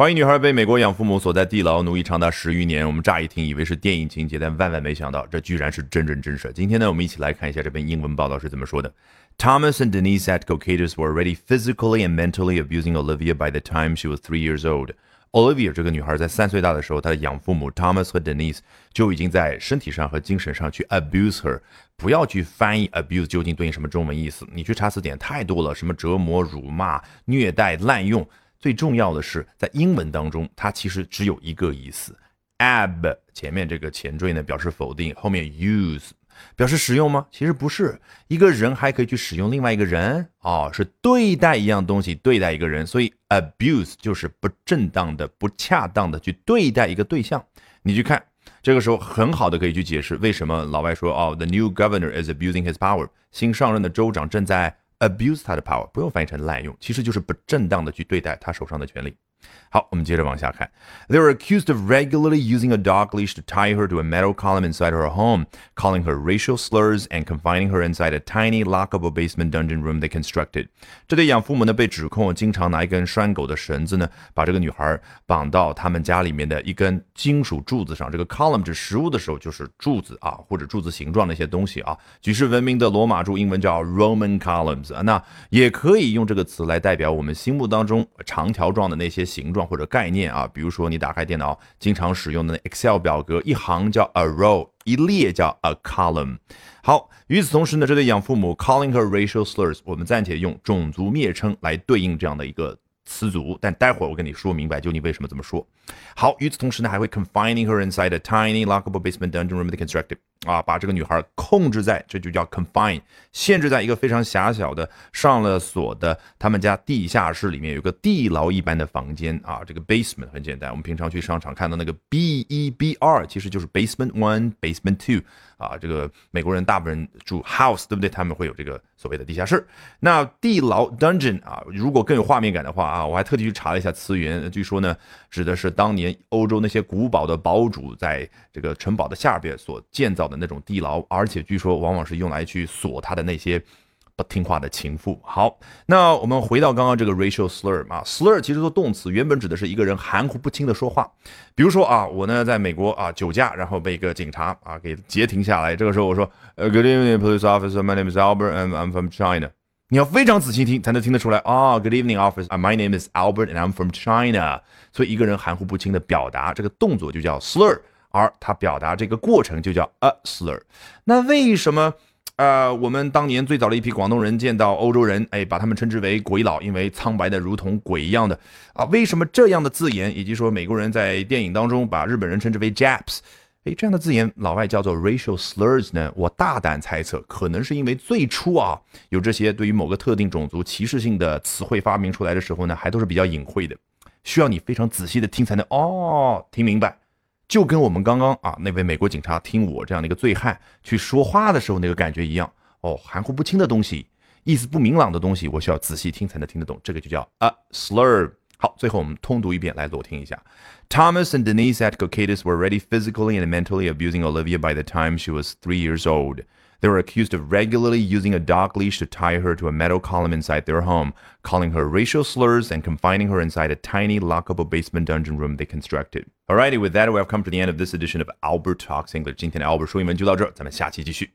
怀疑女孩被美国养父母锁在地牢奴役长达十余年。我们乍一听以为是电影情节，但万万没想到，这居然是真人真事。今天呢，我们一起来看一下这篇英文报道是怎么说的。Thomas and Denise Adkokatis were already physically and mentally abusing Olivia by the time she was three years old. Olivia 这个女孩在三岁大的时候，她的养父母 Thomas 和 Denise 就已经在身体上和精神上去 abuse her。不要去翻译 abuse 究竟对应什么中文意思，你去查词典太多了，什么折磨、辱骂、虐待、滥用。最重要的是，在英文当中，它其实只有一个意思。ab 前面这个前缀呢表示否定，后面 use 表示使用吗？其实不是，一个人还可以去使用另外一个人哦，是对待一样东西，对待一个人，所以 abuse 就是不正当的、不恰当的去对待一个对象。你去看，这个时候很好的可以去解释为什么老外说哦，the new governor is abusing his power，新上任的州长正在。Abuse 他的 power 不用翻译成滥用，其实就是不正当的去对待他手上的权利。好，我们接着往下看。They were accused of regularly using a dog leash to tie her to a metal column inside her home, calling her racial slurs and confining her inside a tiny lockable basement dungeon room they constructed. 这对养父母呢被指控经常拿一根拴狗的绳子呢，把这个女孩绑到他们家里面的一根金属柱子上。这个 column 指实物的时候就是柱子啊，或者柱子形状的一些东西啊。举世闻名的罗马柱，英文叫 Roman columns 啊，那也可以用这个词来代表我们心目当中长条状的那些。形状或者概念啊，比如说你打开电脑经常使用的 Excel 表格，一行叫 a row，一列叫 a column。好，与此同时呢，这对养父母 calling her racial slurs，我们暂且用种族蔑称来对应这样的一个词组，但待会儿我跟你说明白就你为什么这么说。好，与此同时呢，还会 confining her inside a tiny lockable basement dungeon room t h e constructed。啊，把这个女孩控制在，这就叫 confine，限制在一个非常狭小的上了锁的他们家地下室里面，有个地牢一般的房间啊。这个 basement 很简单，我们平常去商场看到那个 B E B R，其实就是 basement one，basement two 啊。这个美国人大部分住 house，对不对？他们会有这个所谓的地下室。那地牢 dungeon 啊，如果更有画面感的话啊，我还特地去查了一下词源，据说呢，指的是当年欧洲那些古堡的堡主在这个城堡的下边所建造。的那种地牢，而且据说往往是用来去锁他的那些不听话的情妇。好，那我们回到刚刚这个 racial slur 啊，slur 其实做动词，原本指的是一个人含糊不清的说话。比如说啊，我呢在美国啊酒驾，然后被一个警察啊给截停下来，这个时候我说，Good evening, police officer. My name is Albert, and I'm from China. 你要非常仔细听才能听得出来啊。Good evening, officer. My name is Albert, and I'm from China. 所以一个人含糊不清的表达，这个动作就叫 slur。而它表达这个过程就叫 a slur。那为什么，呃，我们当年最早的一批广东人见到欧洲人，哎，把他们称之为鬼佬，因为苍白的如同鬼一样的啊？为什么这样的字眼，以及说美国人在电影当中把日本人称之为 Japs，哎，这样的字眼老外叫做 racial slurs 呢？我大胆猜测，可能是因为最初啊，有这些对于某个特定种族歧视性的词汇发明出来的时候呢，还都是比较隐晦的，需要你非常仔细的听才能哦听明白。就跟我们刚刚啊那位美国警察听我这样的一个醉汉去说话的时候那个感觉一样哦，含糊不清的东西，意思不明朗的东西，我需要仔细听才能听得懂，这个就叫 a slur。好，最后我们通读一遍来裸听一下。Thomas and Denise at Cocatus were already physically and mentally abusing Olivia by the time she was three years old. They were accused of regularly using a dog leash to tie her to a metal column inside their home, calling her racial slurs and confining her inside a tiny lockable basement dungeon room they constructed. Alrighty, with that, we have come to the end of this edition of Albert Talks English. 今天的 Albert 说英文就到这儿，咱们下期继续。